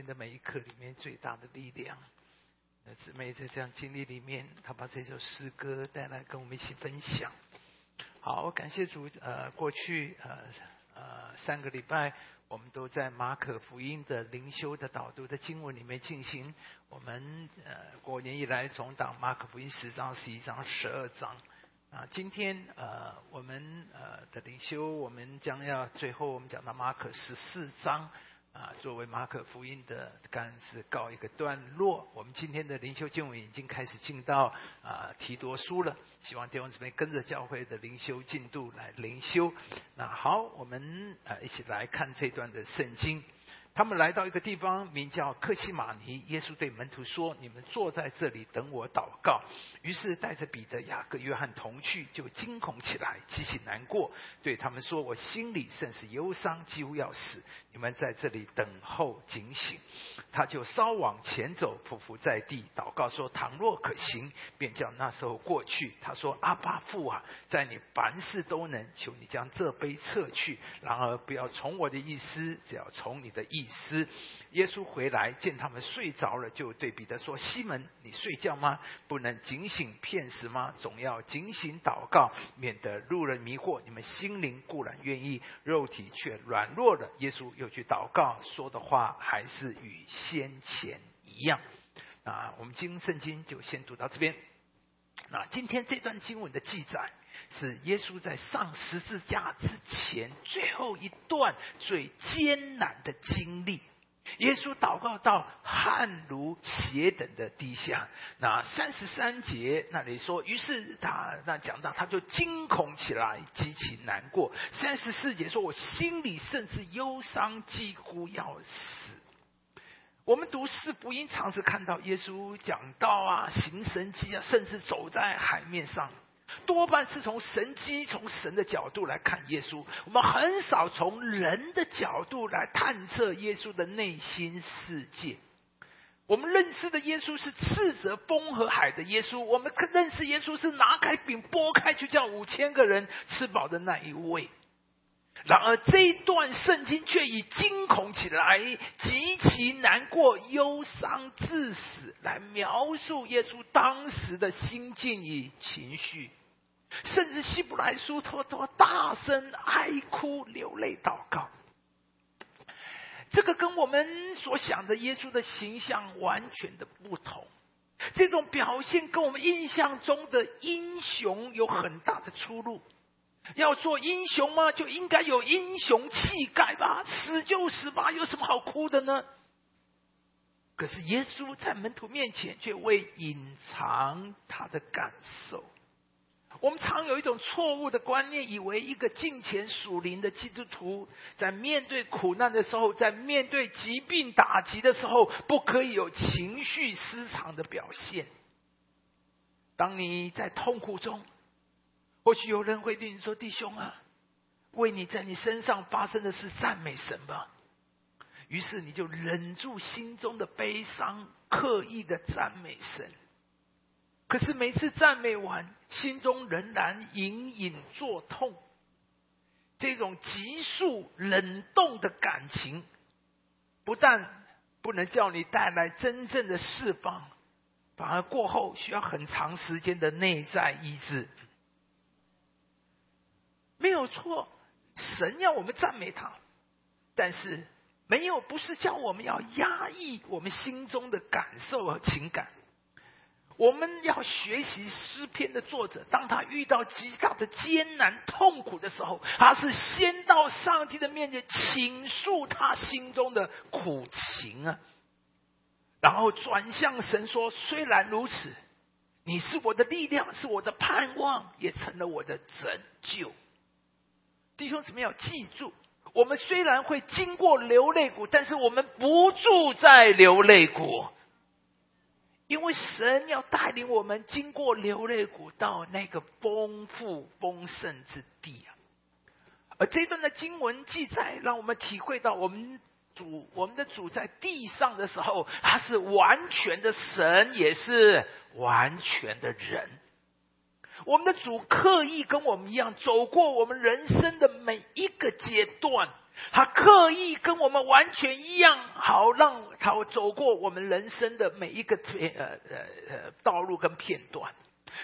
命的每一刻里面最大的力量。那姊妹在这样经历里面，她把这首诗歌带来跟我们一起分享。好，感谢主。呃，过去呃呃三个礼拜，我们都在马可福音的灵修的导读的经文里面进行。我们呃过年以来总讲马可福音十章、十一章、十二章。啊，今天呃，我们呃的灵修，我们将要最后我们讲到马可十四章啊，作为马可福音的干子告一个段落。我们今天的灵修经文已经开始进到啊提多书了，希望弟兄姊妹跟着教会的灵修进度来灵修。那好，我们呃一起来看这段的圣经。他们来到一个地方，名叫克西马尼。耶稣对门徒说：“你们坐在这里等我祷告。”于是带着彼得、雅各、约翰同去，就惊恐起来，极其难过，对他们说：“我心里甚是忧伤，几乎要死。你们在这里等候警醒。”他就稍往前走，匍匐在地，祷告说：“倘若可行，便叫那时候过去。”他说：“阿爸父啊，在你凡事都能，求你将这杯撤去。然而不要从我的意思，只要从你的意。”思，耶稣回来见他们睡着了，就对彼得说：“西门，你睡觉吗？不能警醒片时吗？总要警醒祷告，免得路人迷惑。你们心灵固然愿意，肉体却软弱了。”耶稣又去祷告，说的话还是与先前一样。啊，我们经圣经就先读到这边。那今天这段经文的记载。是耶稣在上十字架之前最后一段最艰难的经历。耶稣祷告到汗如血等的滴下。那三十三节那里说，于是他那讲到，他就惊恐起来，极其难过。三十四节说，我心里甚至忧伤，几乎要死。我们读四福音，常是看到耶稣讲道啊，行神迹啊，甚至走在海面上。多半是从神机、从神的角度来看耶稣，我们很少从人的角度来探测耶稣的内心世界。我们认识的耶稣是斥责风和海的耶稣，我们认识耶稣是拿开饼拨开就叫五千个人吃饱的那一位。然而这一段圣经却以惊恐起来、极其难过、忧伤致死来描述耶稣当时的心境与情绪。甚至希伯来书托托大声哀哭流泪祷告，这个跟我们所想的耶稣的形象完全的不同。这种表现跟我们印象中的英雄有很大的出入。要做英雄吗？就应该有英雄气概吧，死就死吧，有什么好哭的呢？可是耶稣在门徒面前却未隐藏他的感受。我们常有一种错误的观念，以为一个敬虔属灵的基督徒，在面对苦难的时候，在面对疾病打击的时候，不可以有情绪失常的表现。当你在痛苦中，或许有人会对你说：“弟兄啊，为你在你身上发生的事赞美神吧。”于是你就忍住心中的悲伤，刻意的赞美神。可是每次赞美完，心中仍然隐隐作痛。这种急速冷冻的感情，不但不能叫你带来真正的释放，反而过后需要很长时间的内在医治。没有错，神要我们赞美他，但是没有不是叫我们要压抑我们心中的感受和情感。我们要学习诗篇的作者，当他遇到极大的艰难痛苦的时候，他是先到上帝的面前倾诉他心中的苦情啊，然后转向神说：“虽然如此，你是我的力量，是我的盼望，也成了我的拯救。”弟兄姊妹要记住，我们虽然会经过流泪谷，但是我们不住在流泪谷。因为神要带领我们经过流泪谷到那个丰富丰盛之地啊，而这段的经文记载，让我们体会到我们主我们的主在地上的时候，他是完全的神，也是完全的人。我们的主刻意跟我们一样，走过我们人生的每一个阶段。他刻意跟我们完全一样，好让他走过我们人生的每一个片呃呃呃道路跟片段。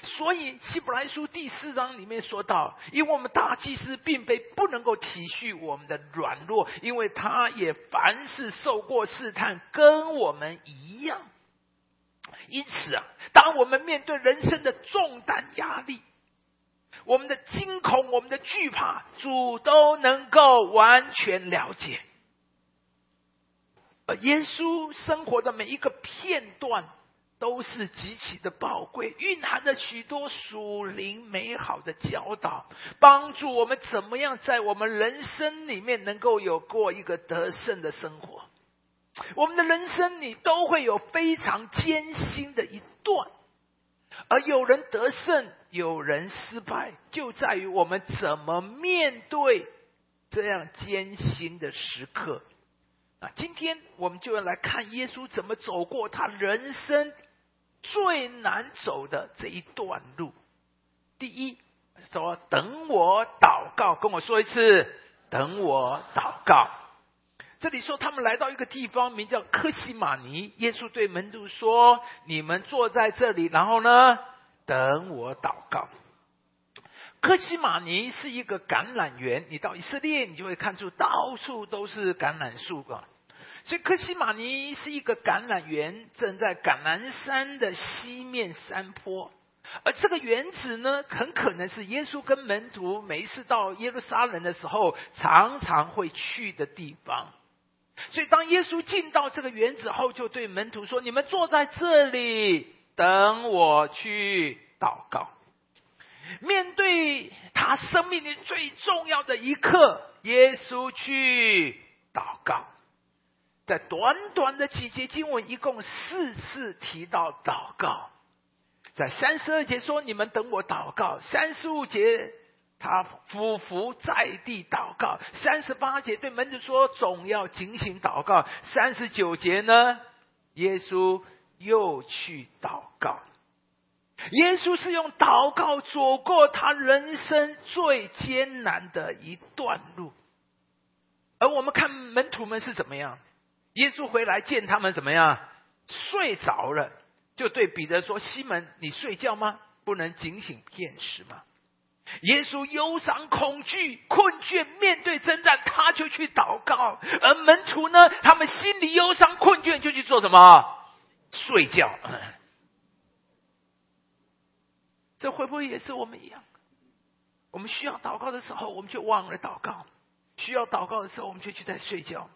所以希伯来书第四章里面说到，因为我们大祭司并非不能够体恤我们的软弱，因为他也凡事受过试探，跟我们一样。因此啊，当我们面对人生的重担压力，我们的惊恐、我们的惧怕，主都能够完全了解。而耶稣生活的每一个片段，都是极其的宝贵，蕴含着许多属灵美好的教导，帮助我们怎么样在我们人生里面能够有过一个得胜的生活。我们的人生里都会有非常艰辛的一段。而有人得胜，有人失败，就在于我们怎么面对这样艰辛的时刻。啊，今天我们就要来看耶稣怎么走过他人生最难走的这一段路。第一，说等我祷告，跟我说一次，等我祷告。这里说，他们来到一个地方，名叫科西玛尼。耶稣对门徒说：“你们坐在这里，然后呢，等我祷告。”科西玛尼是一个橄榄园，你到以色列，你就会看出到处都是橄榄树啊。所以，科西玛尼是一个橄榄园，正在橄榄山的西面山坡。而这个园子呢，很可能是耶稣跟门徒每一次到耶路撒冷的时候，常常会去的地方。所以，当耶稣进到这个园子后，就对门徒说：“你们坐在这里，等我去祷告。”面对他生命里最重要的一刻，耶稣去祷告。在短短的几节经文，一共四次提到祷告。在三十二节说：“你们等我祷告。”三十五节。他俯伏在地祷告，三十八节对门徒说：“总要警醒祷告。”三十九节呢，耶稣又去祷告。耶稣是用祷告走过他人生最艰难的一段路，而我们看门徒们是怎么样？耶稣回来见他们怎么样？睡着了，就对彼得说：“西门，你睡觉吗？不能警醒片时吗？”耶稣忧伤、恐惧、困倦，面对征战，他就去祷告；而门徒呢，他们心里忧伤、困倦，就去做什么？睡觉。这会不会也是我们一样？我们需要祷告的时候，我们就忘了祷告；需要祷告的时候，我们就去在睡觉。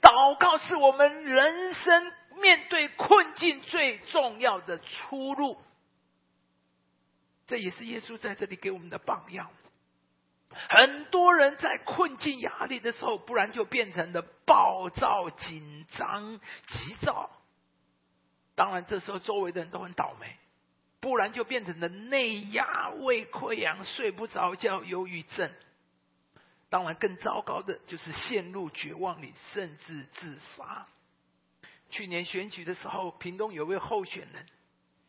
祷告是我们人生面对困境最重要的出路。这也是耶稣在这里给我们的榜样。很多人在困境、压力的时候，不然就变成了暴躁、紧张、急躁。当然，这时候周围的人都很倒霉，不然就变成了内压、胃溃疡、睡不着觉、忧郁症。当然，更糟糕的就是陷入绝望里，甚至自杀。去年选举的时候，屏东有位候选人。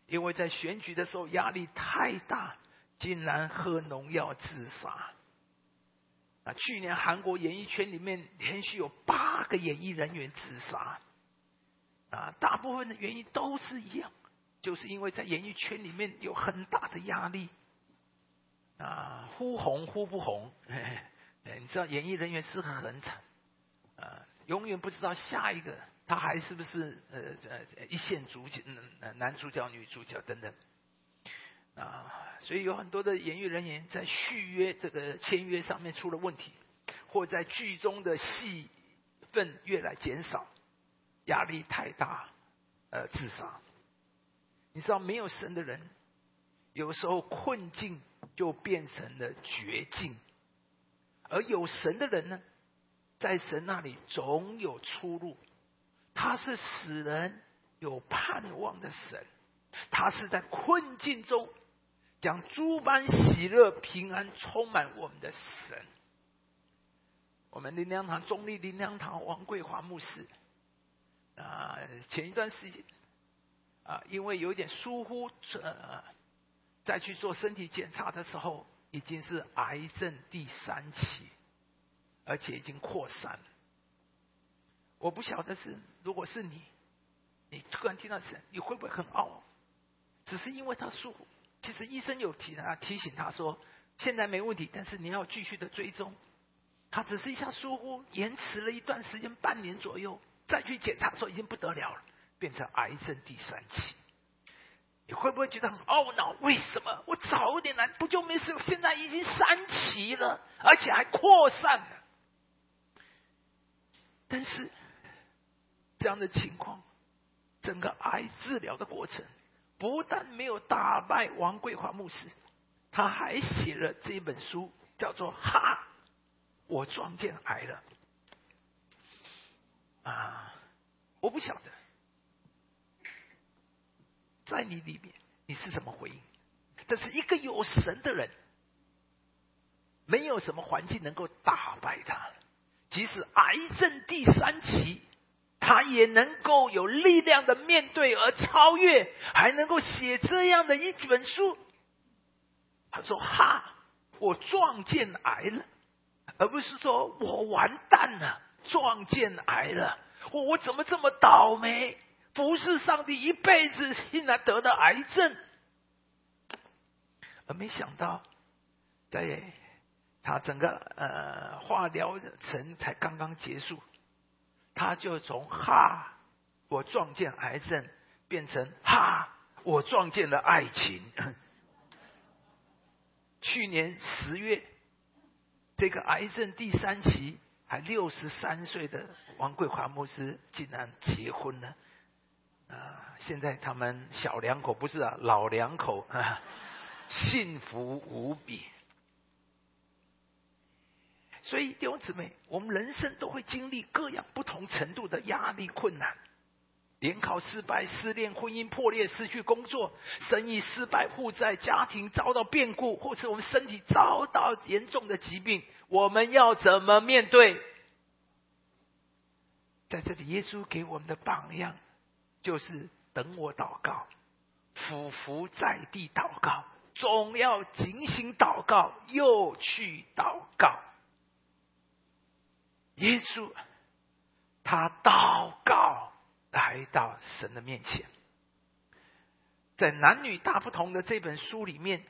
因为在选举的时候压力太大，竟然喝农药自杀。啊，去年韩国演艺圈里面连续有八个演艺人员自杀。啊，大部分的原因都是一样，就是因为在演艺圈里面有很大的压力。啊，忽红忽不红，你知道演艺人员是很惨，啊，永远不知道下一个。他还是不是呃呃一线主角男主角女主角等等啊？所以有很多的演艺人员在续约这个签约上面出了问题，或在剧中的戏份越来减少，压力太大，呃自杀。你知道没有神的人，有时候困境就变成了绝境，而有神的人呢，在神那里总有出路。他是使人有盼望的神，他是在困境中将诸般喜乐平安充满我们的神。我们林良堂中立林良堂王桂华牧师啊，前一段时间啊，因为有点疏忽，呃，再去做身体检查的时候，已经是癌症第三期，而且已经扩散。我不晓得是，如果是你，你突然听到神，你会不会很懊？只是因为他疏忽。其实医生有提他提醒他说，现在没问题，但是你要继续的追踪。他只是一下疏忽，延迟了一段时间，半年左右，再去检查说已经不得了了，变成癌症第三期。你会不会觉得很懊恼？为什么我早一点来不就没事？现在已经三期了，而且还扩散了。但是这样的情况，整个癌治疗的过程，不但没有打败王桂华牧师，他还写了这本书，叫做《哈》。我撞见癌了，啊！我不晓得，在你里面你是什么回应？但是一个有神的人，没有什么环境能够打败他。即使癌症第三期，他也能够有力量的面对而超越，还能够写这样的一本书。他说：“哈，我撞见癌了。”而不是说我完蛋了，撞见癌了，我我怎么这么倒霉？不是上帝一辈子竟然得了癌症，而没想到，在他整个呃化疗程才刚刚结束，他就从哈我撞见癌症变成哈我撞见了爱情。去年十月。这个癌症第三期，还六十三岁的王桂华牧师竟然结婚了，啊！现在他们小两口不是啊，老两口啊，幸福无比。所以弟兄姊妹，我们人生都会经历各样不同程度的压力困难。联考失败、失恋、婚姻破裂、失去工作、生意失败、负债、家庭遭到变故，或是我们身体遭到严重的疾病，我们要怎么面对？在这里，耶稣给我们的榜样就是等我祷告，俯伏在地祷告，总要警醒祷告，又去祷告。耶稣他祷告。来到神的面前，在男女大不同的这本书里面，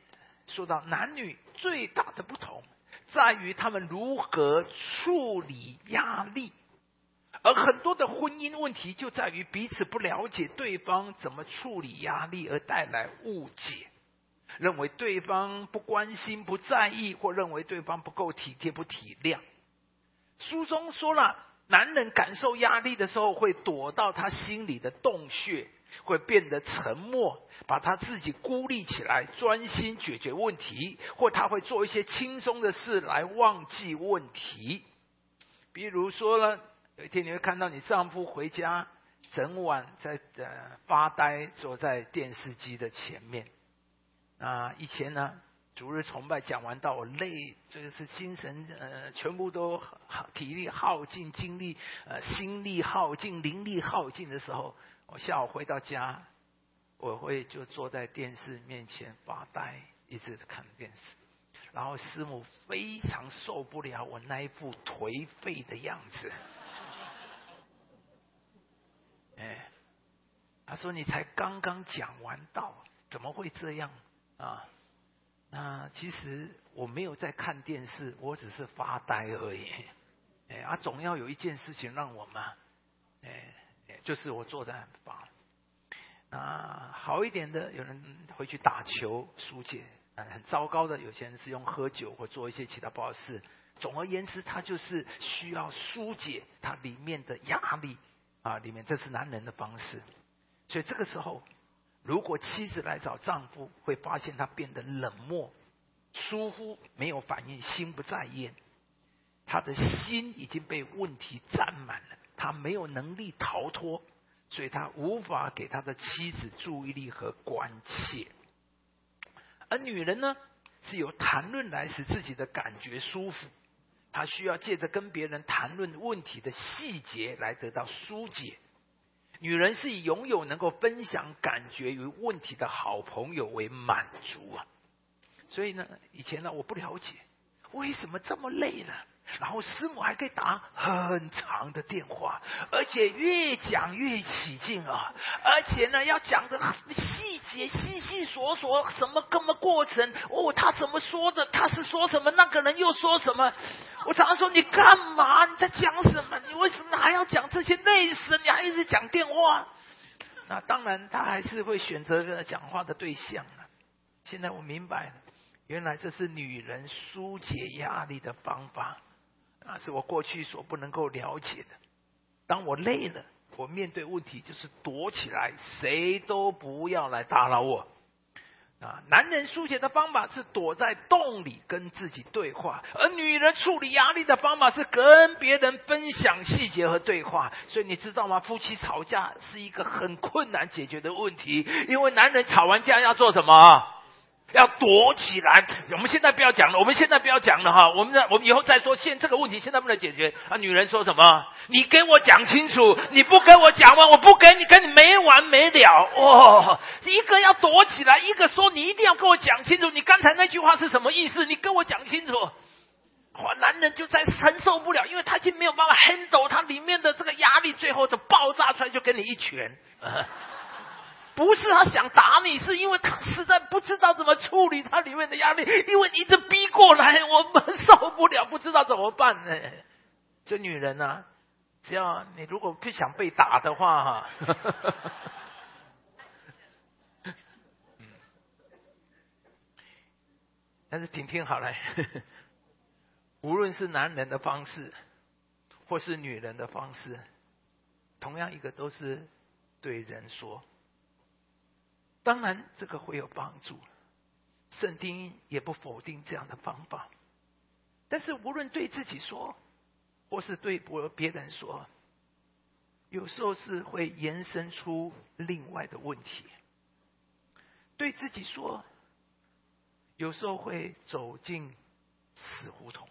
说到男女最大的不同在于他们如何处理压力，而很多的婚姻问题就在于彼此不了解对方怎么处理压力，而带来误解，认为对方不关心、不在意，或认为对方不够体贴、不体谅。书中说了。男人感受压力的时候，会躲到他心里的洞穴，会变得沉默，把他自己孤立起来，专心解决问题，或他会做一些轻松的事来忘记问题。比如说呢，有一天你会看到你丈夫回家，整晚在呃发呆，坐在电视机的前面。啊，以前呢。逐日崇拜讲完到我累，这个是精神呃全部都体力耗尽，精力呃心力耗尽，灵力耗尽的时候，我下午回到家，我会就坐在电视面前发呆，一直看电视。然后师母非常受不了我那一副颓废的样子，哎，他说你才刚刚讲完道，怎么会这样啊？那其实我没有在看电视，我只是发呆而已。哎，啊，总要有一件事情让我嘛，哎，就是我坐在发。啊，好一点的，有人回去打球疏解；，啊很糟糕的，有些人是用喝酒或做一些其他不好事。总而言之，他就是需要疏解他里面的压力啊，里面这是男人的方式。所以这个时候。如果妻子来找丈夫，会发现他变得冷漠、疏忽、没有反应、心不在焉。他的心已经被问题占满了，他没有能力逃脱，所以他无法给他的妻子注意力和关切。而女人呢，是由谈论来使自己的感觉舒服，她需要借着跟别人谈论问题的细节来得到疏解。女人是以拥有能够分享感觉与问题的好朋友为满足啊，所以呢，以前呢我不了解为什么这么累呢，然后师母还可以打很长的电话，而且越讲越起劲啊！而且呢，要讲的很细节细细琐琐，什么什么过程哦，他怎么说的？他是说什么？那个人又说什么？我常常说你干嘛？你在讲什么？你为什么还要讲这些？累死你还一直讲电话？那当然，他还是会选择个讲话的对象了。现在我明白了，原来这是女人疏解压力的方法。啊是我过去所不能够了解的。当我累了，我面对问题就是躲起来，谁都不要来打扰我。啊，男人疏解的方法是躲在洞里跟自己对话，而女人处理压力的方法是跟别人分享细节和对话。所以你知道吗？夫妻吵架是一个很困难解决的问题，因为男人吵完架要做什么？要躲起来，我们现在不要讲了，我们现在不要讲了哈，我们我们以后再说。现这个问题现在不能解决啊！女人说什么？你跟我讲清楚，你不跟我讲完，我不跟你跟你没完没了哦。一个要躲起来，一个说你一定要跟我讲清楚，你刚才那句话是什么意思？你跟我讲清楚。哇，男人就在承受不了，因为他已经没有办法 handle 他里面的这个压力，最后就爆炸出来，就给你一拳。不是他想打你，是因为他实在不知道怎么处理他里面的压力，因为你一直逼过来，我们受不了，不知道怎么办呢？这女人啊，只要你如果不想被打的话，哈，但是听听好了，无论是男人的方式，或是女人的方式，同样一个都是对人说。当然，这个会有帮助。圣经也不否定这样的方法。但是，无论对自己说，或是对别别人说，有时候是会延伸出另外的问题。对自己说，有时候会走进死胡同，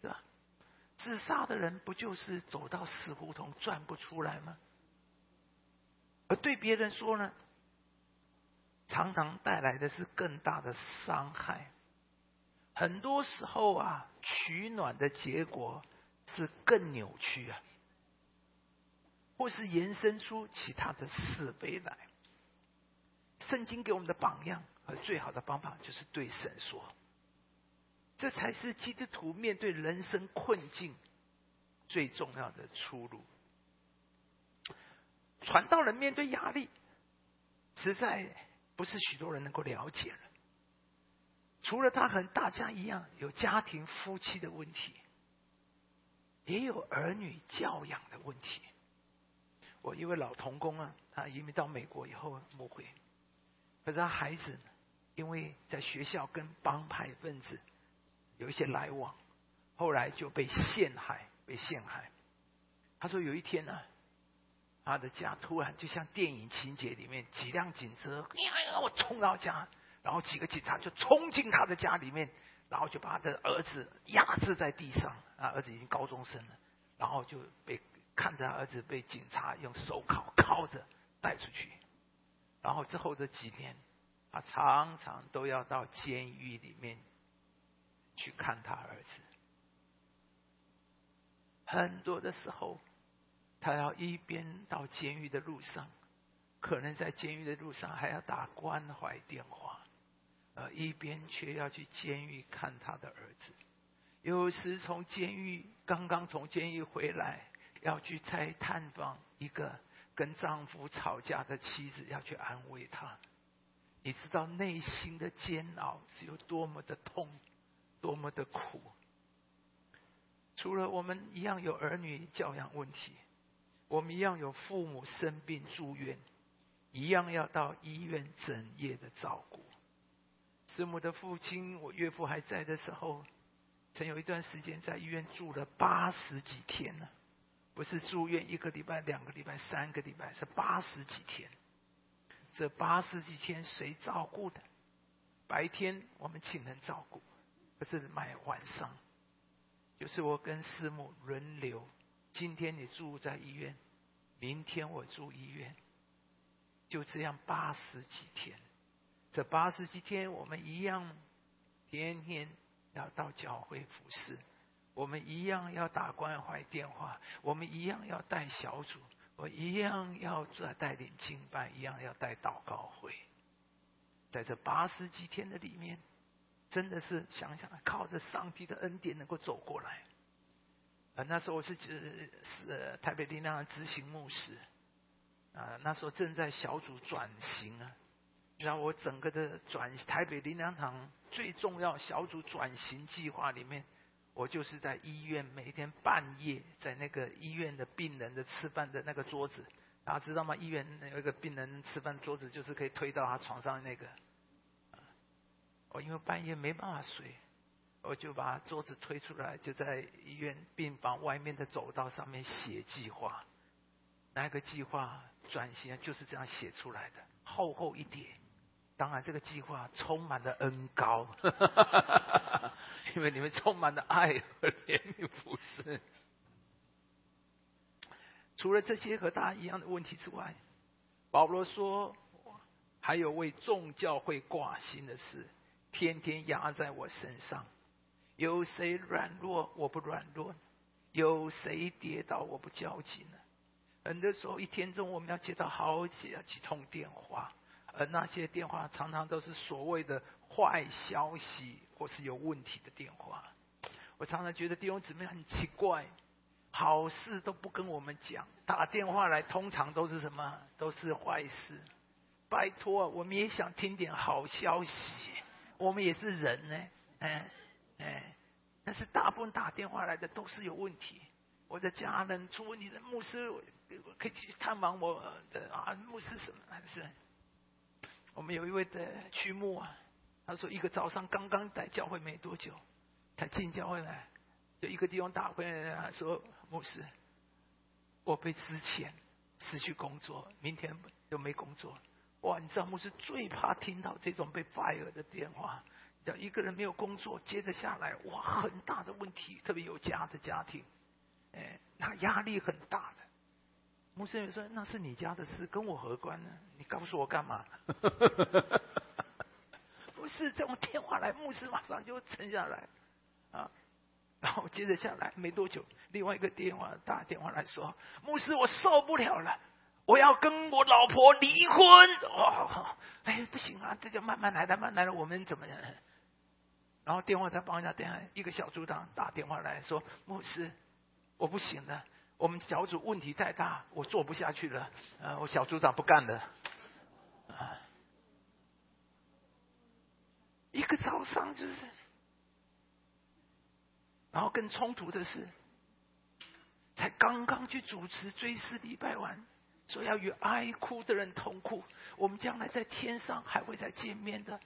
对吧？自杀的人不就是走到死胡同转不出来吗？而对别人说呢？常常带来的是更大的伤害。很多时候啊，取暖的结果是更扭曲啊，或是延伸出其他的是非来。圣经给我们的榜样和最好的方法，就是对神说，这才是基督徒面对人生困境最重要的出路。传道人面对压力，实在。不是许多人能够了解了。除了他和大家一样有家庭夫妻的问题，也有儿女教养的问题。我一位老童工啊，他移民到美国以后不会，可是他孩子因为在学校跟帮派分子有一些来往，后来就被陷害，被陷害。他说有一天呢。他的家突然就像电影情节里面几辆警车，呀呀，我冲到家，然后几个警察就冲进他的家里面，然后就把他的儿子压制在地上。啊，儿子已经高中生了，然后就被看着儿子被警察用手铐铐着带出去。然后之后的几年，他常常都要到监狱里面去看他儿子。很多的时候。他要一边到监狱的路上，可能在监狱的路上还要打关怀电话，呃，一边却要去监狱看他的儿子。有时从监狱刚刚从监狱回来，要去再探访一个跟丈夫吵架的妻子，要去安慰他。你知道内心的煎熬是有多么的痛，多么的苦。除了我们一样有儿女教养问题。我们一样有父母生病住院，一样要到医院整夜的照顾。师母的父亲，我岳父还在的时候，曾有一段时间在医院住了八十几天呢。不是住院一个礼拜、两个礼拜、三个礼拜，是八十几天。这八十几天谁照顾的？白天我们请人照顾，可是买晚上，就是我跟师母轮流。今天你住在医院，明天我住医院，就这样八十几天。这八十几天，我们一样天天要到教会服侍，我们一样要打关怀电话，我们一样要带小组，我一样要再带领敬拜，一样要带祷告会。在这八十几天的里面，真的是想想靠着上帝的恩典能够走过来。啊，那时候我是是台北力量执行牧师，啊，那时候正在小组转型啊，然后我整个的转台北力量堂最重要小组转型计划里面。我就是在医院每天半夜在那个医院的病人的吃饭的那个桌子，大家知道吗？医院有一个病人吃饭桌子，就是可以推到他床上那个。我因为半夜没办法睡，我就把桌子推出来，就在医院病房外面的走道上面写计划。那个计划转型就是这样写出来的，厚厚一叠。当然，这个计划充满了恩高。因为你们充满了爱和怜悯不是。除了这些和大家一样的问题之外，保罗说还有为众教会挂心的事，天天压在我身上。有谁软弱，我不软弱；有谁跌倒，我不焦急呢？很多时候，一天中我们要接到好几几通电话，而那些电话常常都是所谓的坏消息。或是有问题的电话，我常常觉得弟兄姊妹很奇怪，好事都不跟我们讲，打电话来通常都是什么？都是坏事。拜托，我们也想听点好消息，我们也是人呢，哎哎，但是大部分打电话来的都是有问题。我的家人出问题的牧师，可以去探望我的啊，牧师什么还是？我们有一位的曲牧啊。他说：“一个早上刚刚来教会没多久，他进教会来，就一个地方打回来，说牧师，我被之前失去工作，明天就没工作。哇！你知道牧师最怕听到这种被 fire 的电话，叫一个人没有工作，接着下来，哇，很大的问题，特别有家的家庭，哎，那压力很大的。牧师也说那是你家的事，跟我何关呢？你告诉我干嘛？” 不是这种电话来，牧师马上就沉下来，啊，然后接着下来没多久，另外一个电话打电话来说，牧师我受不了了，我要跟我老婆离婚。哦，哎，不行啊，这就慢慢来的，慢慢来的，我们怎么样？然后电话再帮一下，电话一个小组长打电话来说，牧师我不行了，我们小组问题太大，我做不下去了，呃，我小组长不干了，啊。一个早上就是，然后更冲突的是，才刚刚去主持追思礼拜完，说要与爱哭的人同哭，我们将来在天上还会再见面的。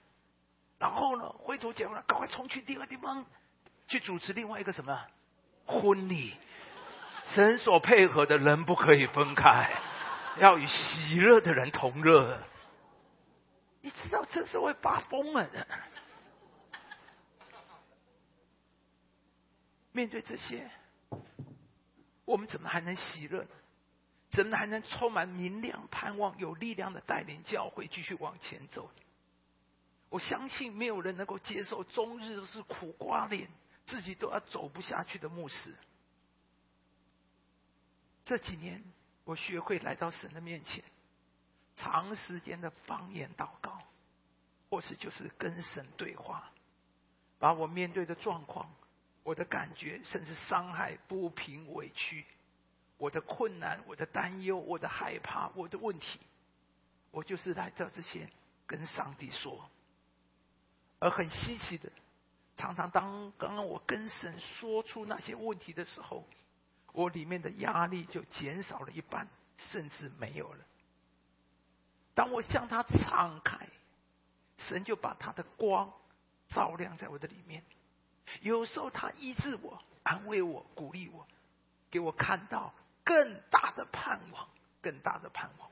然后呢，回头讲了，赶快冲去第二个地方去主持另外一个什么婚礼。神所配合的人不可以分开，要与喜乐的人同乐。你知道这是会发疯了的。面对这些，我们怎么还能喜乐？怎么还能充满明亮、盼望、有力量的带领教会继续往前走？我相信没有人能够接受终日都是苦瓜脸、自己都要走不下去的牧师。这几年，我学会来到神的面前，长时间的方言祷告，或是就是跟神对话，把我面对的状况。我的感觉，甚至伤害、不平、委屈，我的困难、我的担忧、我的害怕、我的问题，我就是来到这些跟上帝说。而很稀奇的，常常当刚刚我跟神说出那些问题的时候，我里面的压力就减少了一半，甚至没有了。当我向他敞开，神就把他的光照亮在我的里面。有时候他医治我、安慰我、鼓励我，给我看到更大的盼望、更大的盼望。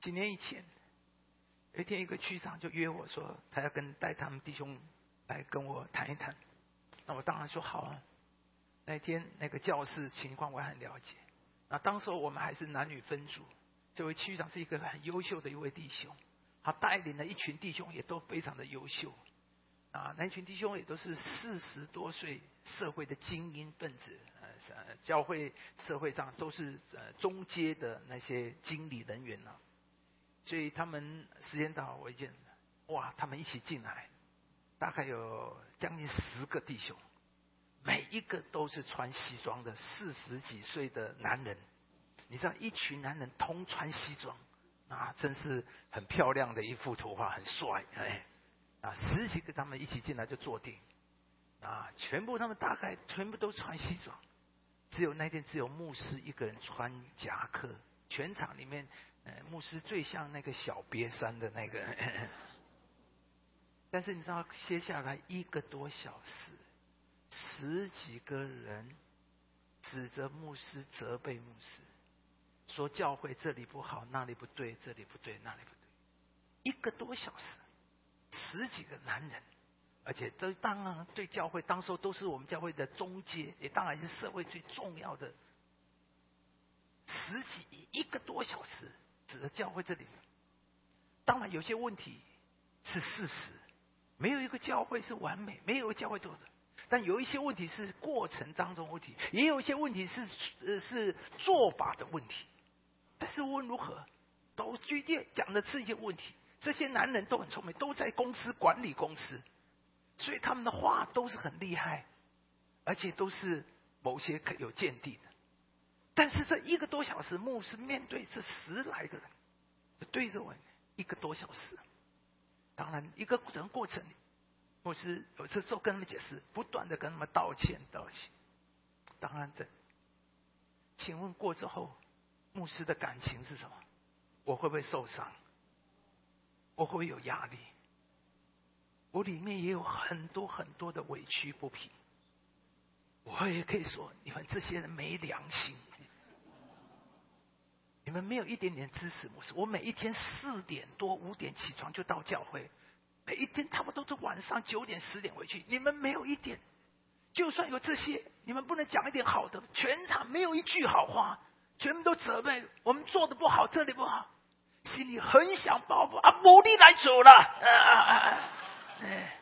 几年以前，有一天一个区长就约我说，他要跟带他们弟兄来跟我谈一谈。那我当然说好啊。那天那个教室情况我很了解。那当时我们还是男女分组，这位区长是一个很优秀的一位弟兄，他带领了一群弟兄也都非常的优秀。啊，那群弟兄也都是四十多岁社会的精英分子，呃，教会社会上都是呃中阶的那些经理人员了。所以他们时间到，我一见，哇，他们一起进来，大概有将近十个弟兄，每一个都是穿西装的四十几岁的男人。你知道，一群男人通穿西装，啊，真是很漂亮的一幅图画，很帅，哎。啊，十几个他们一起进来就坐定，啊，全部他们大概全部都穿西装，只有那天只有牧师一个人穿夹克，全场里面，哎，牧师最像那个小瘪三的那个，但是你知道，接下来一个多小时，十几个人指着牧师责备牧师，说教会这里不好，那里不对，这里不对，那里不对，一个多小时。十几个男人，而且都当然对教会，当时都是我们教会的中介，也当然是社会最重要的。十几一个多小时，指着教会这里，当然有些问题是事实，没有一个教会是完美，没有一个教会做的。但有一些问题是过程当中问题，也有一些问题是呃是做法的问题。但是无论如何，都决定讲的是一些问题。这些男人都很聪明，都在公司管理公司，所以他们的话都是很厉害，而且都是某些可有见地的。但是这一个多小时，牧师面对这十来个人，对着我一个多小时。当然，一个整个过程，牧师有时候跟他们解释，不断的跟他们道歉道歉。当然，这，请问过之后，牧师的感情是什么？我会不会受伤？我会不会有压力，我里面也有很多很多的委屈不平。我也可以说，你们这些人没良心，你们没有一点点知识模式。我每一天四点多五点起床就到教会，每一天差不多都是晚上九点十点回去。你们没有一点，就算有这些，你们不能讲一点好的，全场没有一句好话，全部都责备我们做的不好，这里不好。心里很想报复啊！魔力来走了，哎，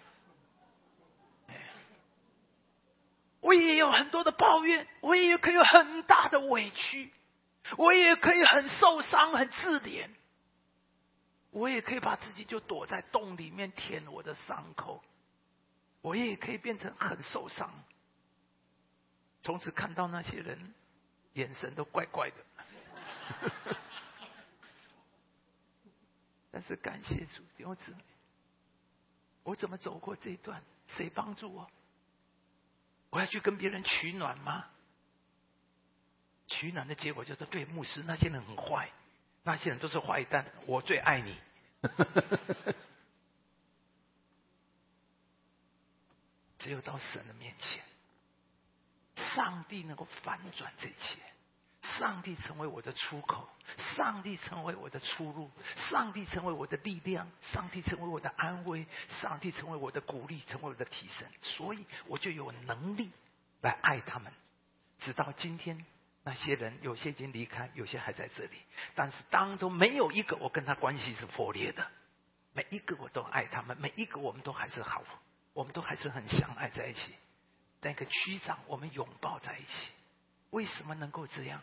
我也有很多的抱怨，我也可以有很大的委屈，我也可以很受伤、很自怜，我也可以把自己就躲在洞里面舔我的伤口，我也可以变成很受伤，从此看到那些人眼神都怪怪的。但是感谢主，弟兄姊妹，我怎么走过这一段？谁帮助我？我要去跟别人取暖吗？取暖的结果就是对牧师那些人很坏，那些人都是坏蛋。我最爱你，只有到神的面前，上帝能够反转这一切。上帝成为我的出口，上帝成为我的出路，上帝成为我的力量，上帝成为我的安慰，上帝成为我的鼓励，成为我的提升，所以我就有能力来爱他们。直到今天，那些人有些已经离开，有些还在这里，但是当中没有一个我跟他关系是破裂的，每一个我都爱他们，每一个我们都还是好，我们都还是很相爱在一起。那个区长，我们拥抱在一起。为什么能够这样？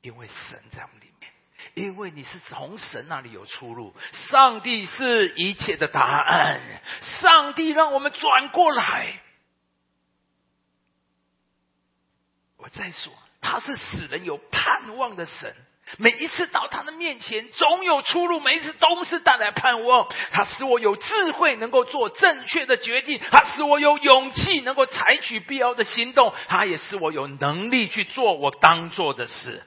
因为神在我们里面，因为你是从神那里有出路。上帝是一切的答案，上帝让我们转过来。我再说，他是使人有盼望的神。每一次到他的面前，总有出路；每一次都是带来盼望。他使我有智慧，能够做正确的决定；他使我有勇气，能够采取必要的行动；他也使我有能力去做我当做的事。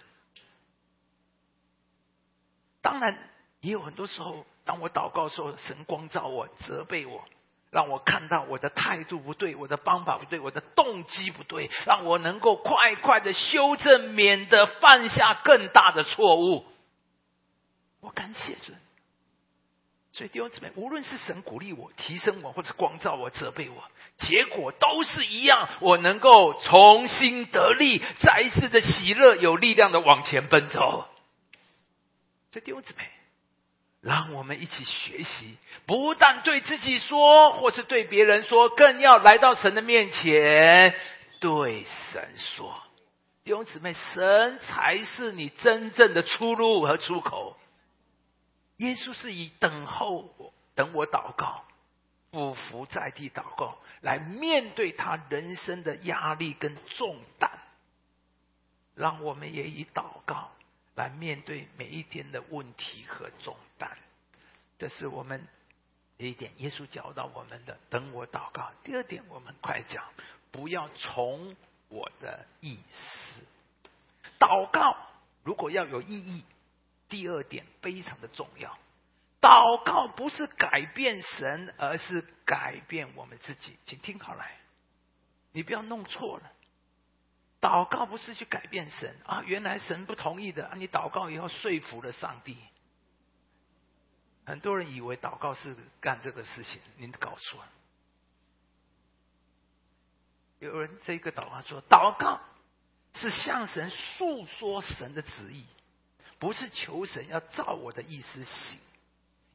当然，也有很多时候，当我祷告说神光照我、责备我，让我看到我的态度不对、我的方法不对、我的动机不对，让我能够快快的修正，免得犯下更大的错误。我感谢神。所以弟兄姊妹，无论是神鼓励我、提升我，或者光照我、责备我，结果都是一样，我能够重新得力，再一次的喜乐、有力量的往前奔走。所以弟兄姊妹，让我们一起学习，不但对自己说，或是对别人说，更要来到神的面前，对神说。弟兄姊妹，神才是你真正的出路和出口。耶稣是以等候我、等我祷告、俯伏在地祷告，来面对他人生的压力跟重担。让我们也以祷告来面对每一天的问题和重。这是我们一点，耶稣教导我们的。等我祷告。第二点，我们快讲，不要从。我的意思，祷告如果要有意义，第二点非常的重要。祷告不是改变神，而是改变我们自己。请听好来，你不要弄错了。祷告不是去改变神啊，原来神不同意的啊，你祷告以后说服了上帝。很多人以为祷告是干这个事情，您搞错了。有人这个祷告说：“祷告是向神诉说神的旨意，不是求神要照我的意思行。”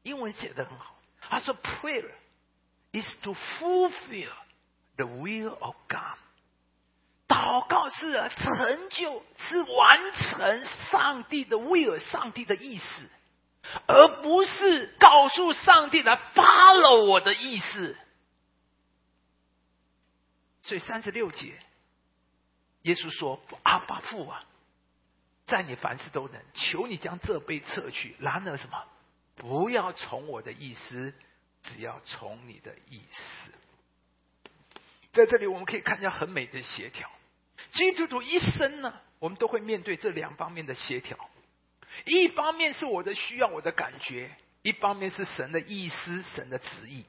英文写的很好，他说：“Prayer is to fulfill the will of God。”祷告是成就，是完成上帝的 will，上帝的意思，而不是告诉上帝来 follow 我的意思。所以三十六节，耶稣说：“阿爸父啊，在你凡事都能，求你将这杯撤去。然而什么？不要从我的意思，只要从你的意思。”在这里我们可以看见很美的协调。基督徒一生呢，我们都会面对这两方面的协调：一方面是我的需要，我的感觉；一方面是神的意思，神的旨意。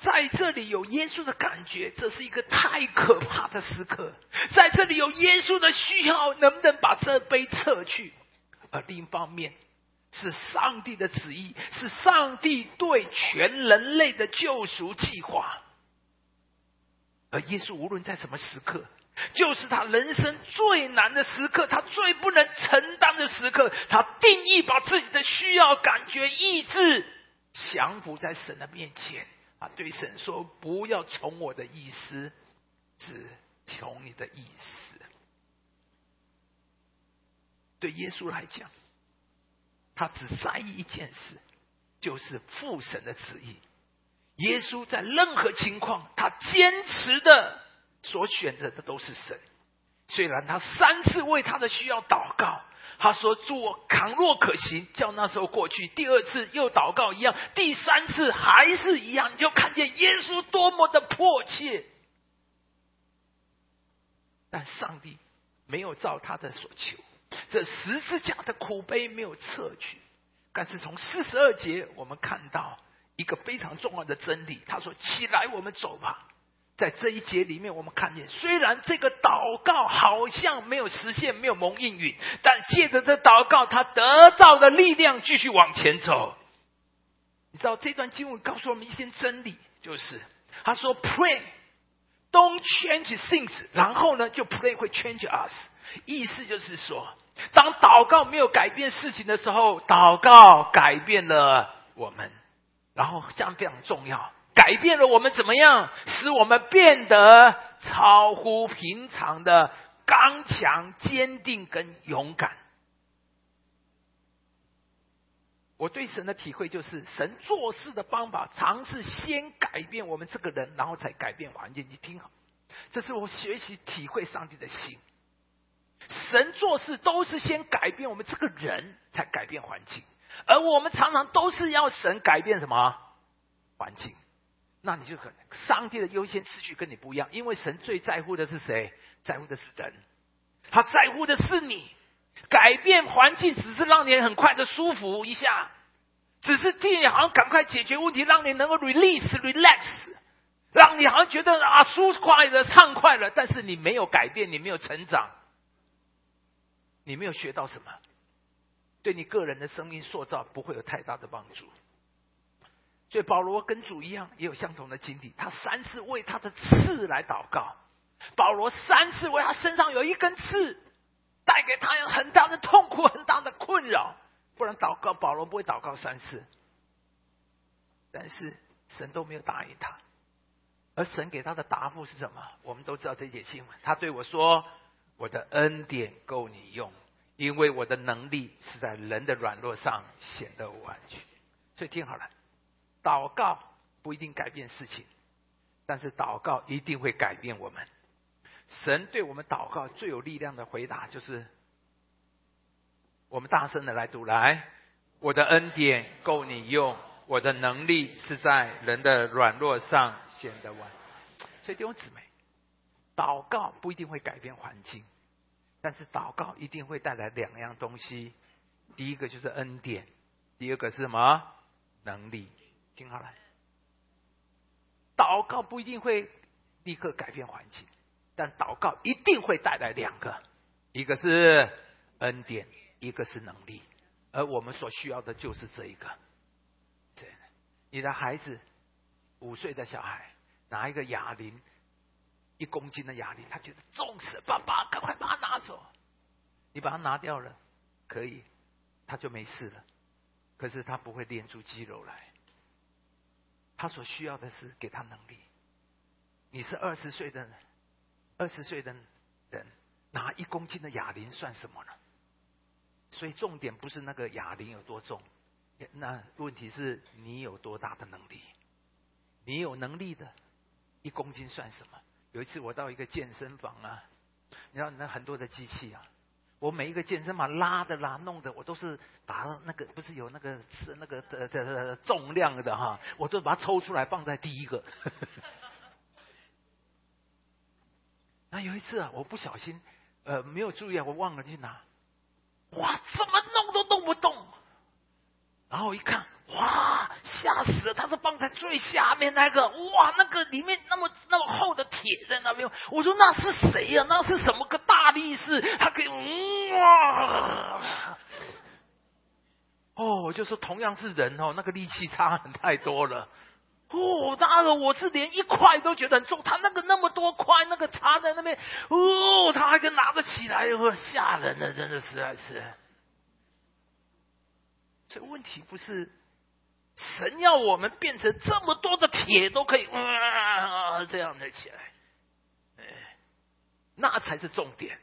在这里有耶稣的感觉，这是一个太可怕的时刻。在这里有耶稣的需要，能不能把这杯撤去？而另一方面，是上帝的旨意，是上帝对全人类的救赎计划。而耶稣无论在什么时刻，就是他人生最难的时刻，他最不能承担的时刻，他定义把自己的需要、感觉、意志降服在神的面前。啊，对神说：“不要从我的意思，只从你的意思。”对耶稣来讲，他只在意一件事，就是父神的旨意。耶稣在任何情况，他坚持的所选择的都是神。虽然他三次为他的需要祷告。他说：“主我倘若可行，叫那时候过去。第二次又祷告一样，第三次还是一样，你就看见耶稣多么的迫切。但上帝没有照他的所求，这十字架的苦悲没有撤去。但是从四十二节，我们看到一个非常重要的真理。他说：‘起来，我们走吧。’在这一节里面，我们看见，虽然这个祷告好像没有实现，没有蒙应允，但借着这祷告，他得到的力量继续往前走。你知道这段经文告诉我们一些真理，就是他说：“Pray，don't change things。”然后呢，就 Pray 会 change us。意思就是说，当祷告没有改变事情的时候，祷告改变了我们。然后这样非常重要。改变了我们怎么样？使我们变得超乎平常的刚强、坚定跟勇敢。我对神的体会就是，神做事的方法，尝试先改变我们这个人，然后才改变环境。你听好，这是我学习体会上帝的心。神做事都是先改变我们这个人，才改变环境。而我们常常都是要神改变什么环境？那你就可能，上帝的优先次序跟你不一样，因为神最在乎的是谁？在乎的是人，他在乎的是你。改变环境只是让你很快的舒服一下，只是替你好像赶快解决问题，让你能够 release relax，让你好像觉得啊舒快的畅快了。但是你没有改变，你没有成长，你没有学到什么，对你个人的生命塑造不会有太大的帮助。所以保罗跟主一样，也有相同的经历。他三次为他的刺来祷告。保罗三次为他身上有一根刺，带给他有很大的痛苦、很大的困扰。不然祷告保罗不会祷告三次。但是神都没有答应他，而神给他的答复是什么？我们都知道这节新闻，他对我说：“我的恩典够你用，因为我的能力是在人的软弱上显得完全。”所以听好了，祷告不一定改变事情，但是祷告一定会改变我们。神对我们祷告最有力量的回答，就是我们大声的来读来，我的恩典够你用，我的能力是在人的软弱上显得完。所以弟兄姊妹，祷告不一定会改变环境，但是祷告一定会带来两样东西。第一个就是恩典，第二个是什么？能力。听好了，祷告不一定会立刻改变环境。但祷告一定会带来两个，一个是恩典，一个是能力，而我们所需要的就是这一个。对，你的孩子五岁的小孩拿一个哑铃，一公斤的哑铃，他觉得重死，爸爸赶快把它拿走。你把它拿掉了，可以，他就没事了。可是他不会练出肌肉来。他所需要的是给他能力。你是二十岁的。二十岁的人拿一公斤的哑铃算什么呢？所以重点不是那个哑铃有多重，那问题是你有多大的能力。你有能力的，一公斤算什么？有一次我到一个健身房啊，你知道那很多的机器啊，我每一个健身房拉的啦、弄的，我都是把那个不是有那个是那个的的重量的哈，我都把它抽出来放在第一个。那有一次啊，我不小心，呃，没有注意啊，我忘了去拿，哇，怎么弄都弄不动。然后我一看，哇，吓死了！他是放在最下面那个，哇，那个里面那么那么厚的铁在那边。我说那是谁呀？那是什么个大力士？他可以，哇！哦，我就说同样是人哦，那个力气差很太多了。哦，那个我是连一块都觉得很重，他那个那么多块，那个插在那边，哦，他还跟拿得起来，哦吓人了，真的实在是。这问题不是神要我们变成这么多的铁都可以啊这样的起来，哎，那才是重点。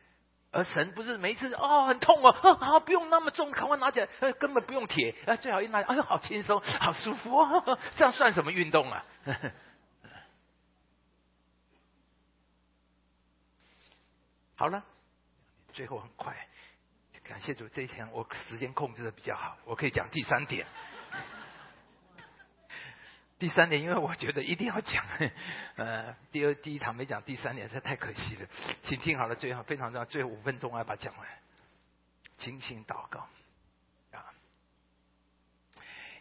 而神不是每一次哦很痛哦，啊不用那么重，赶快拿起来，根本不用铁，啊最好一拿，哎呦好轻松，好舒服哦，这样算什么运动啊？好了，最后很快，感谢主，这一天我时间控制的比较好，我可以讲第三点。第三点，因为我觉得一定要讲，呃，第二第一堂没讲，第三点实在太可惜了，请听好了，最后非常重要，最后五分钟我要把它讲完。精心祷告啊！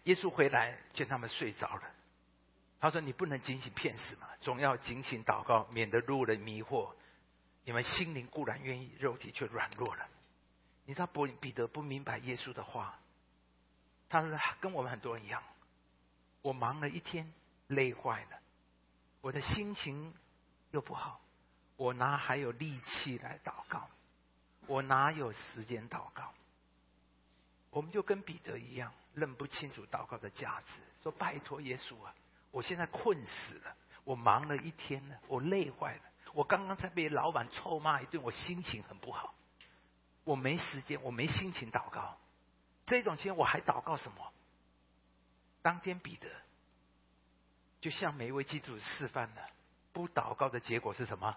耶稣回来见他们睡着了，他说：“你不能警醒骗死嘛，总要警醒祷告，免得路人迷惑。你们心灵固然愿意，肉体却软弱了。”你知道不？彼得不明白耶稣的话，他说：“跟我们很多人一样。”我忙了一天，累坏了，我的心情又不好，我哪还有力气来祷告？我哪有时间祷告？我们就跟彼得一样，认不清楚祷告的价值，说：“拜托耶稣啊，我现在困死了，我忙了一天了，我累坏了，我刚刚才被老板臭骂一顿，我心情很不好，我没时间，我没心情祷告。这种情况我还祷告什么？”当天彼得就向每一位基督徒示范了不祷告的结果是什么？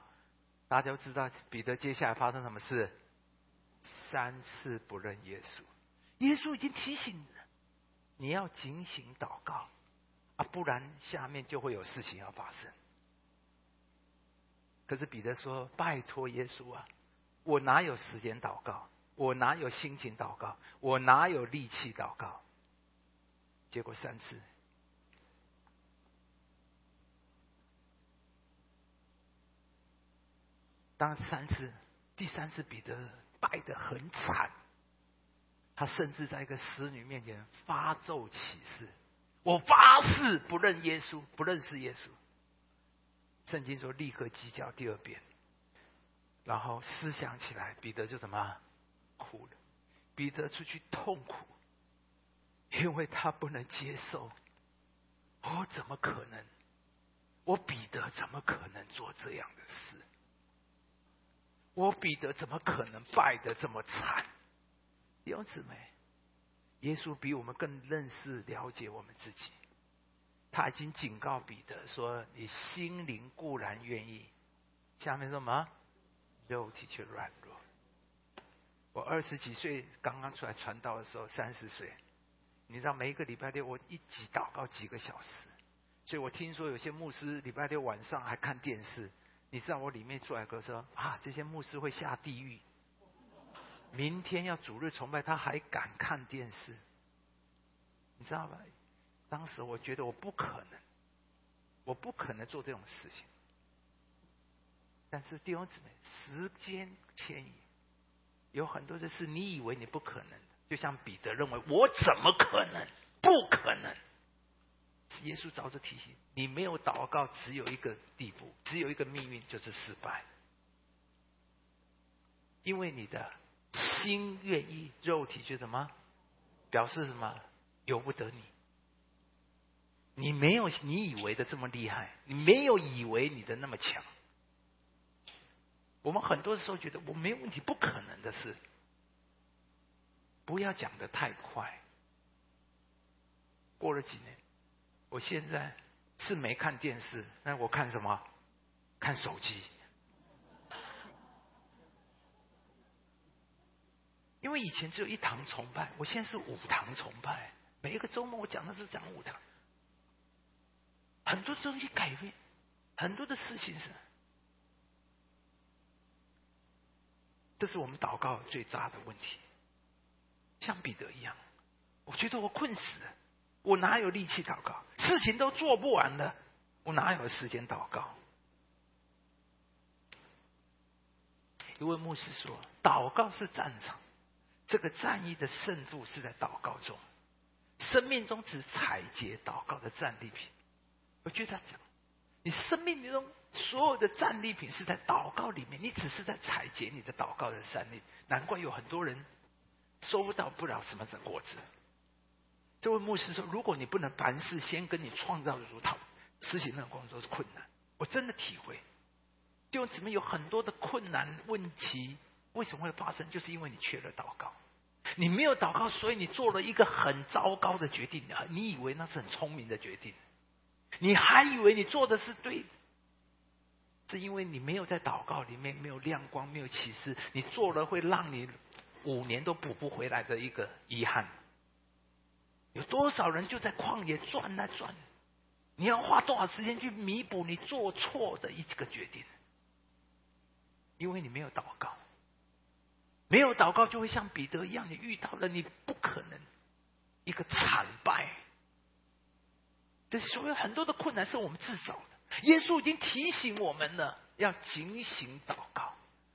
大家都知道彼得接下来发生什么事？三次不认耶稣。耶稣已经提醒了，你要警醒祷告啊，不然下面就会有事情要发生。可是彼得说：“拜托耶稣啊，我哪有时间祷告？我哪有心情祷告？我哪有力气祷告？”结果三次，当三次，第三次彼得败得很惨，他甚至在一个使女面前发咒起誓：“我发誓不认耶稣，不认识耶稣。”圣经说立刻鸡叫第二遍，然后思想起来，彼得就怎么哭了？彼得出去痛苦。因为他不能接受。我怎么可能？我彼得怎么可能做这样的事？我彼得怎么可能败得这么惨？弟兄姊妹，耶稣比我们更认识、了解我们自己。他已经警告彼得说：“你心灵固然愿意，下面说什么？肉体却软弱。”我二十几岁刚刚出来传道的时候，三十岁，你知道每一个礼拜六我一挤祷告几个小时，所以我听说有些牧师礼拜六晚上还看电视。你知道我里面出来哥说啊，这些牧师会下地狱。明天要主日崇拜，他还敢看电视？你知道吧？当时我觉得我不可能，我不可能做这种事情。但是弟兄姊妹，时间迁移，有很多的事你以为你不可能，就像彼得认为我怎么可能？不可能。耶稣早就提醒你，没有祷告，只有一个地步，只有一个命运，就是失败。因为你的心愿意，肉体却什么？表示什么？由不得你。你没有你以为的这么厉害，你没有以为你的那么强。我们很多时候觉得我没有问题，不可能的事。不要讲的太快。过了几年。我现在是没看电视，那我看什么？看手机。因为以前只有一堂崇拜，我现在是五堂崇拜。每一个周末我讲的是讲五堂，很多东西改变，很多的事情是，这是我们祷告最大的问题。像彼得一样，我觉得我困死了。我哪有力气祷告？事情都做不完了，我哪有时间祷告？一位牧师说：“祷告是战场，这个战役的胜负是在祷告中。生命中只采撷祷告的战利品。”我觉得他讲，你生命中所有的战利品是在祷告里面，你只是在采撷你的祷告的战利。难怪有很多人收到不了什么的果子。这位牧师说：“如果你不能凡事先跟你创造的主讨，实行那个工作是困难。我真的体会，就怎么有很多的困难问题，为什么会发生？就是因为你缺了祷告，你没有祷告，所以你做了一个很糟糕的决定。你以为那是很聪明的决定，你还以为你做的是对，是因为你没有在祷告里面没有亮光，没有启示，你做了会让你五年都补不回来的一个遗憾。”有多少人就在旷野转啊转？你要花多少时间去弥补你做错的一个决定？因为你没有祷告，没有祷告就会像彼得一样，你遇到了你不可能一个惨败。这所有很多的困难是我们自找的。耶稣已经提醒我们了，要警醒祷告，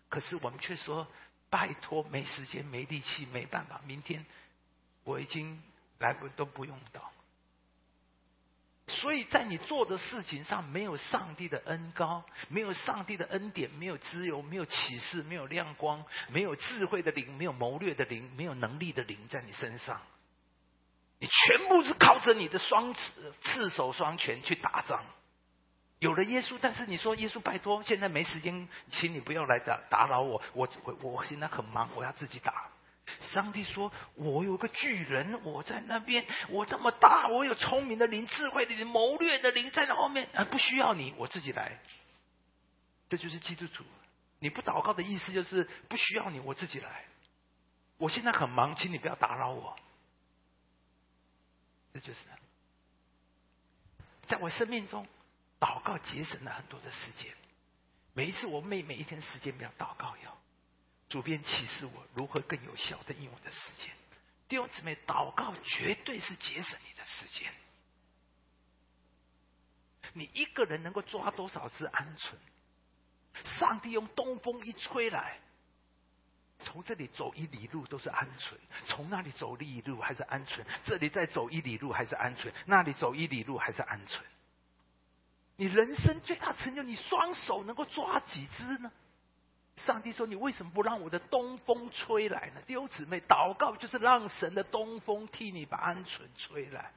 可是我们却说：“拜托，没时间，没力气，没办法，明天我已经。”来不都不用到，所以在你做的事情上没有上帝的恩高，没有上帝的恩典，没有自由，没有启示，没有亮光，没有智慧的灵，没有谋略的灵，没有能力的灵在你身上，你全部是靠着你的双刺赤手双拳去打仗。有了耶稣，但是你说耶稣拜托，现在没时间，请你不要来打打扰我，我我我现在很忙，我要自己打。上帝说：“我有个巨人，我在那边，我这么大，我有聪明的灵、智慧的灵、谋略的灵在那后面，啊，不需要你，我自己来。”这就是基督徒。你不祷告的意思就是不需要你，我自己来。我现在很忙，请你不要打扰我。这就是在我生命中，祷告节省了很多的时间。每一次我妹每一天时间表祷告要。主编启示我如何更有效的用我的时间。弟兄姊妹，祷告绝对是节省你的时间。你一个人能够抓多少只鹌鹑？上帝用东风一吹来，从这里走一里路都是鹌鹑，从那里走一里路还是鹌鹑，这里再走一里路还是鹌鹑，那里走一里路还是鹌鹑。你人生最大成就，你双手能够抓几只呢？上帝说：“你为什么不让我的东风吹来呢？”弟兄姊妹，祷告就是让神的东风替你把鹌鹑吹来。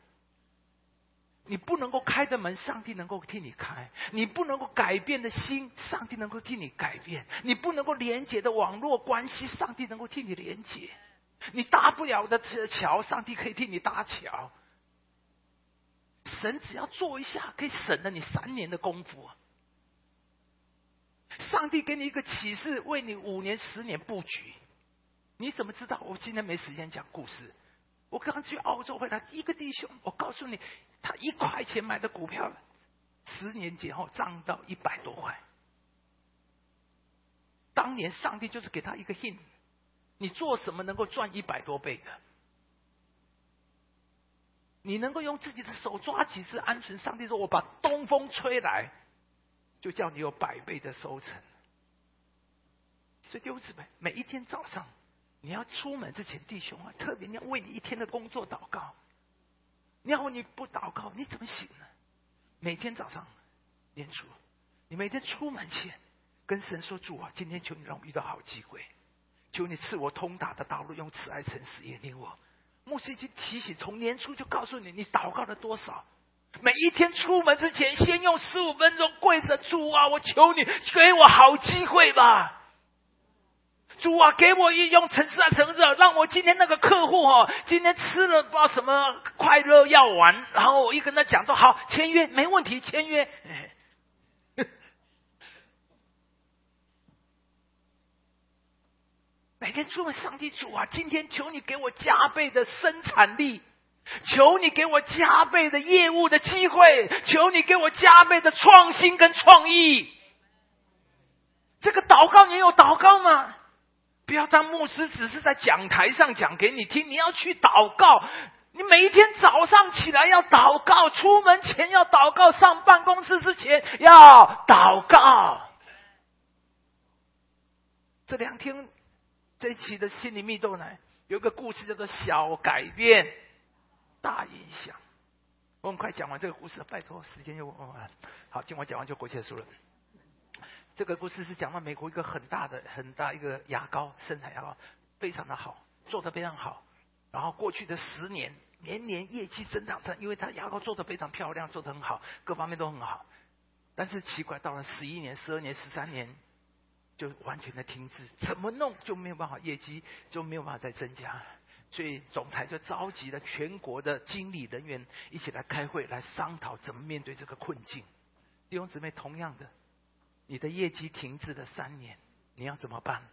你不能够开的门，上帝能够替你开；你不能够改变的心，上帝能够替你改变；你不能够连接的网络关系，上帝能够替你连接；你搭不了的桥，上帝可以替你搭桥。神只要做一下，可以省了你三年的功夫。上帝给你一个启示，为你五年、十年布局。你怎么知道？我今天没时间讲故事。我刚去澳洲回来，一个弟兄，我告诉你，他一块钱买的股票，十年前后涨到一百多块。当年上帝就是给他一个 hint，你做什么能够赚一百多倍的？你能够用自己的手抓几只鹌鹑？上帝说：“我把东风吹来，就叫你有百倍的收成。”所以弟兄姊妹，每一天早上。你要出门之前，弟兄啊，特别你要为你一天的工作祷告。你要你不祷告，你怎么行呢？每天早上念主，你每天出门前跟神说：“主啊，今天求你让我遇到好机会，求你赐我通达的道路，用慈爱诚实引领我。”牧师已经提醒，从年初就告诉你，你祷告了多少？每一天出门之前，先用十五分钟跪着，主啊，我求你给我好机会吧。主啊，给我一用城市啊，城市，让我今天那个客户哦，今天吃了不知道什么快乐药丸，然后我一跟他讲说好签约，没问题，签约。天出门，上帝主啊，今天求你给我加倍的生产力，求你给我加倍的业务的机会，求你给我加倍的创新跟创意。这个祷告，你有祷告吗？不要当牧师，只是在讲台上讲给你听。你要去祷告，你每一天早上起来要祷告，出门前要祷告，上办公室之前要祷告。这两天这一期的心灵蜜豆奶有一个故事叫做“小改变，大影响”。我很快讲完这个故事，拜托，时间又完了。好，今晚讲完就过结束了。这个故事是讲到美国一个很大的、很大一个牙膏生产牙膏，非常的好，做的非常好。然后过去的十年，年年业绩增长，它因为它牙膏做的非常漂亮，做的很好，各方面都很好。但是奇怪，到了十一年、十二年、十三年，就完全的停滞，怎么弄就没有办法，业绩就没有办法再增加。所以总裁就召集了全国的经理人员一起来开会，来商讨怎么面对这个困境。弟兄姊妹，同样的。你的业绩停滞了三年，你要怎么办？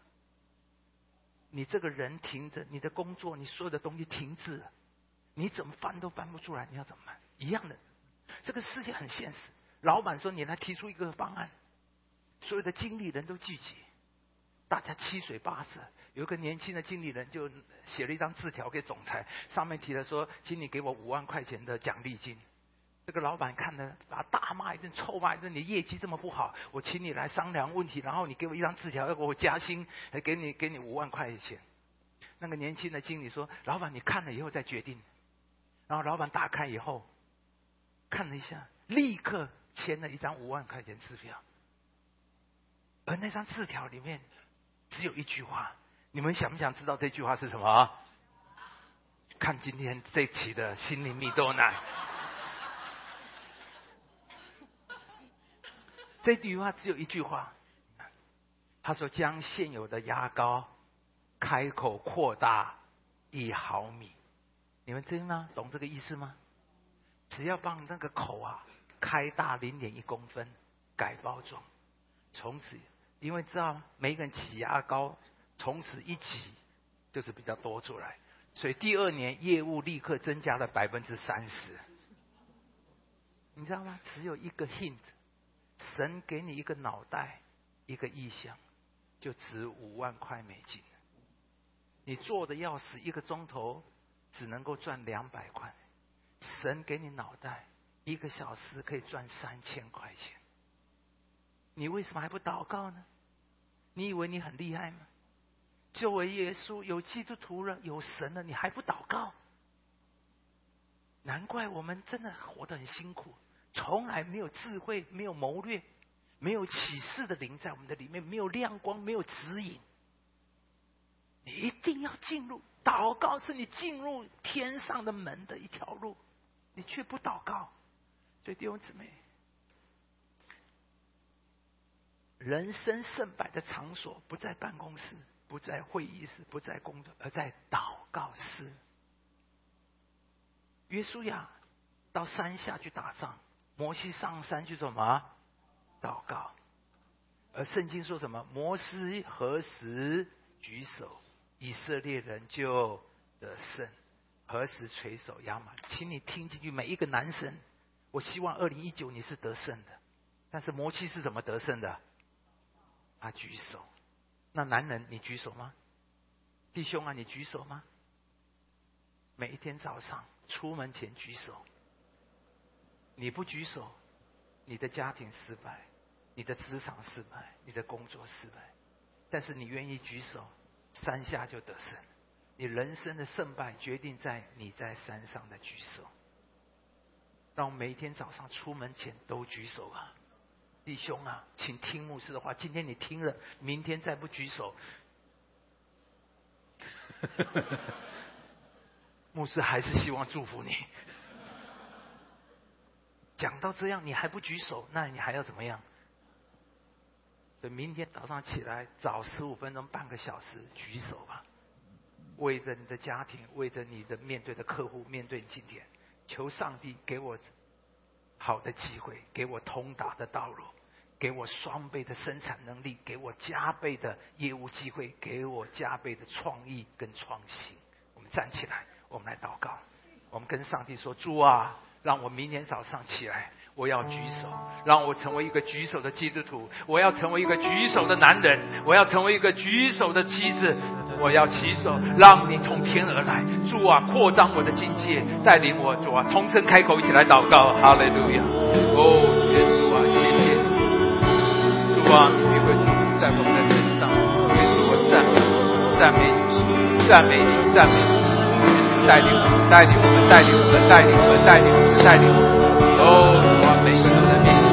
你这个人停着，你的工作，你所有的东西停滞了，你怎么翻都翻不出来，你要怎么办？一样的，这个世界很现实。老板说：“你来提出一个方案。”所有的经理人都聚集，大家七嘴八舌。有一个年轻的经理人就写了一张字条给总裁，上面提了说：“请你给我五万块钱的奖励金。”这个老板看了，把大骂一顿，臭骂一顿。你业绩这么不好，我请你来商量问题，然后你给我一张字条，要给我加薪，还给你给你五万块钱。那个年轻的经理说：“老板，你看了以后再决定。”然后老板打开以后，看了一下，立刻签了一张五万块钱支票。而那张字条里面只有一句话，你们想不想知道这句话是什么？看今天这期的心灵蜜豆奶。这句话只有一句话，他说：“将现有的牙膏开口扩大一毫米。”你们真的懂这个意思吗？只要帮那个口啊开大零点一公分，改包装，从此因为知道每个人挤牙膏，从此一挤就是比较多出来，所以第二年业务立刻增加了百分之三十。你知道吗？只有一个 hint。神给你一个脑袋，一个意象，就值五万块美金。你做的要死，一个钟头只能够赚两百块。神给你脑袋，一个小时可以赚三千块钱。你为什么还不祷告呢？你以为你很厉害吗？作为耶稣有基督徒了，有神了，你还不祷告？难怪我们真的活得很辛苦。从来没有智慧，没有谋略，没有启示的灵在我们的里面，没有亮光，没有指引。你一定要进入祷告，是你进入天上的门的一条路，你却不祷告。所以弟兄姊妹，人生胜败的场所不在办公室，不在会议室，不在工作，而在祷告室。约书亚到山下去打仗，摩西上山去做什么？祷告。而圣经说什么？摩西何时举手，以色列人就得胜；何时垂手压马？请你听进去，每一个男生，我希望二零一九你是得胜的。但是摩西是怎么得胜的？啊举手。那男人，你举手吗？弟兄啊，你举手吗？每一天早上。出门前举手，你不举手，你的家庭失败，你的职场失败，你的工作失败。但是你愿意举手，山下就得胜。你人生的胜败决定在你在山上的举手。让我每一天早上出门前都举手啊，弟兄啊，请听牧师的话。今天你听了，明天再不举手。牧师还是希望祝福你。讲到这样，你还不举手，那你还要怎么样？所以明天早上起来，早十五分钟、半个小时举手吧。为着你的家庭，为着你的面对的客户，面对今天，求上帝给我好的机会，给我通达的道路，给我双倍的生产能力，给我加倍的业务机会，给我加倍的创意跟创新。我们站起来。我们来祷告，我们跟上帝说：“主啊，让我明天早上起来，我要举手，让我成为一个举手的基督徒，我要成为一个举手的男人，我要成为一个举手的妻子，我要起手，让你从天而来，主啊，扩张我的境界，带领我，主啊，同声开口，一起来祷告，哈利路亚！哦，耶稣啊，谢谢，主啊，你会在我们的身上，耶稣，我赞美，赞美你，赞美你，赞美你。”带领我们，带领我们，带领我们，带领我们，带领我们，带领我们。哦，完美神的面前，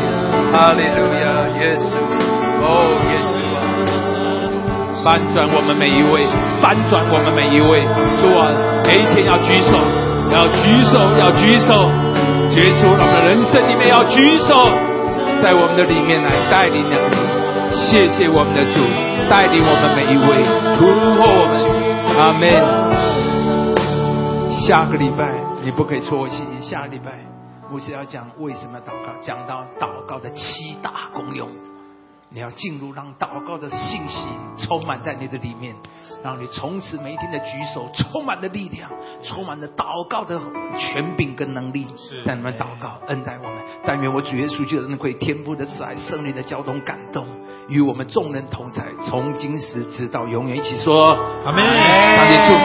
哈利路亚，耶稣，哦，耶稣，翻转我们每一位，翻转我们每一位。主啊，每一天要举手，要举手，要举手，结束我们的人生里面要举手，在我们的里面来带领我们。谢谢我们的主，带领我们每一位，突破，阿门。下个礼拜你不可以错戏。下个礼拜牧师要讲为什么祷告，讲到祷告的七大功用。你要进入，让祷告的信息充满在你的里面，让你从此每一天的举手充满了力量，充满了祷告的权柄跟能力。在你们祷告恩待我们，但愿我主耶稣就是会天赋的慈爱、圣灵的交通感动，与我们众人同在，从今时直到永远。一起说，阿门。